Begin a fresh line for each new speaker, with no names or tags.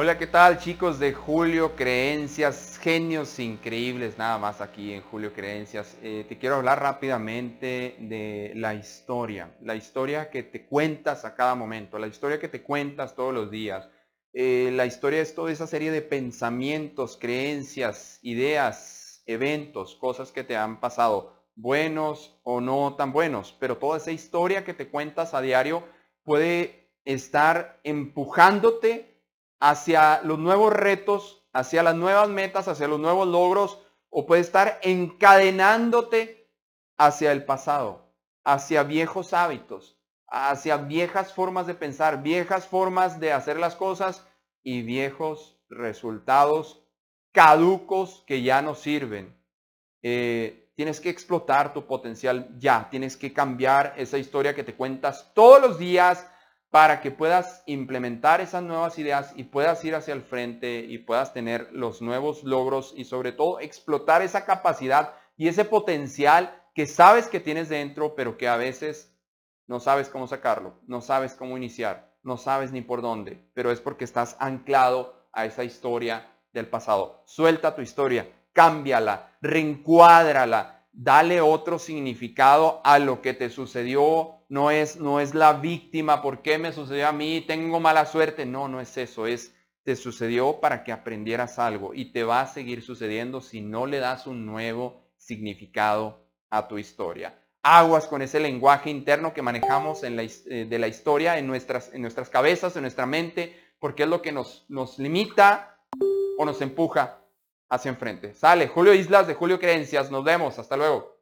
Hola, ¿qué tal chicos de Julio Creencias? Genios increíbles, nada más aquí en Julio Creencias. Eh, te quiero hablar rápidamente de la historia, la historia que te cuentas a cada momento, la historia que te cuentas todos los días. Eh, la historia es toda esa serie de pensamientos, creencias, ideas, eventos, cosas que te han pasado, buenos o no tan buenos, pero toda esa historia que te cuentas a diario puede estar empujándote hacia los nuevos retos, hacia las nuevas metas, hacia los nuevos logros, o puede estar encadenándote hacia el pasado, hacia viejos hábitos, hacia viejas formas de pensar, viejas formas de hacer las cosas y viejos resultados caducos que ya no sirven. Eh, tienes que explotar tu potencial ya, tienes que cambiar esa historia que te cuentas todos los días, para que puedas implementar esas nuevas ideas y puedas ir hacia el frente y puedas tener los nuevos logros y sobre todo explotar esa capacidad y ese potencial que sabes que tienes dentro, pero que a veces no sabes cómo sacarlo, no sabes cómo iniciar, no sabes ni por dónde, pero es porque estás anclado a esa historia del pasado. Suelta tu historia, cámbiala, reencuádrala, dale otro significado a lo que te sucedió. No es, no es la víctima, ¿por qué me sucedió a mí? Tengo mala suerte. No, no es eso, es te sucedió para que aprendieras algo y te va a seguir sucediendo si no le das un nuevo significado a tu historia. Aguas con ese lenguaje interno que manejamos eh, de la historia en nuestras, en nuestras cabezas, en nuestra mente, porque es lo que nos, nos limita o nos empuja hacia enfrente. Sale, Julio Islas de Julio Creencias. Nos vemos. Hasta luego.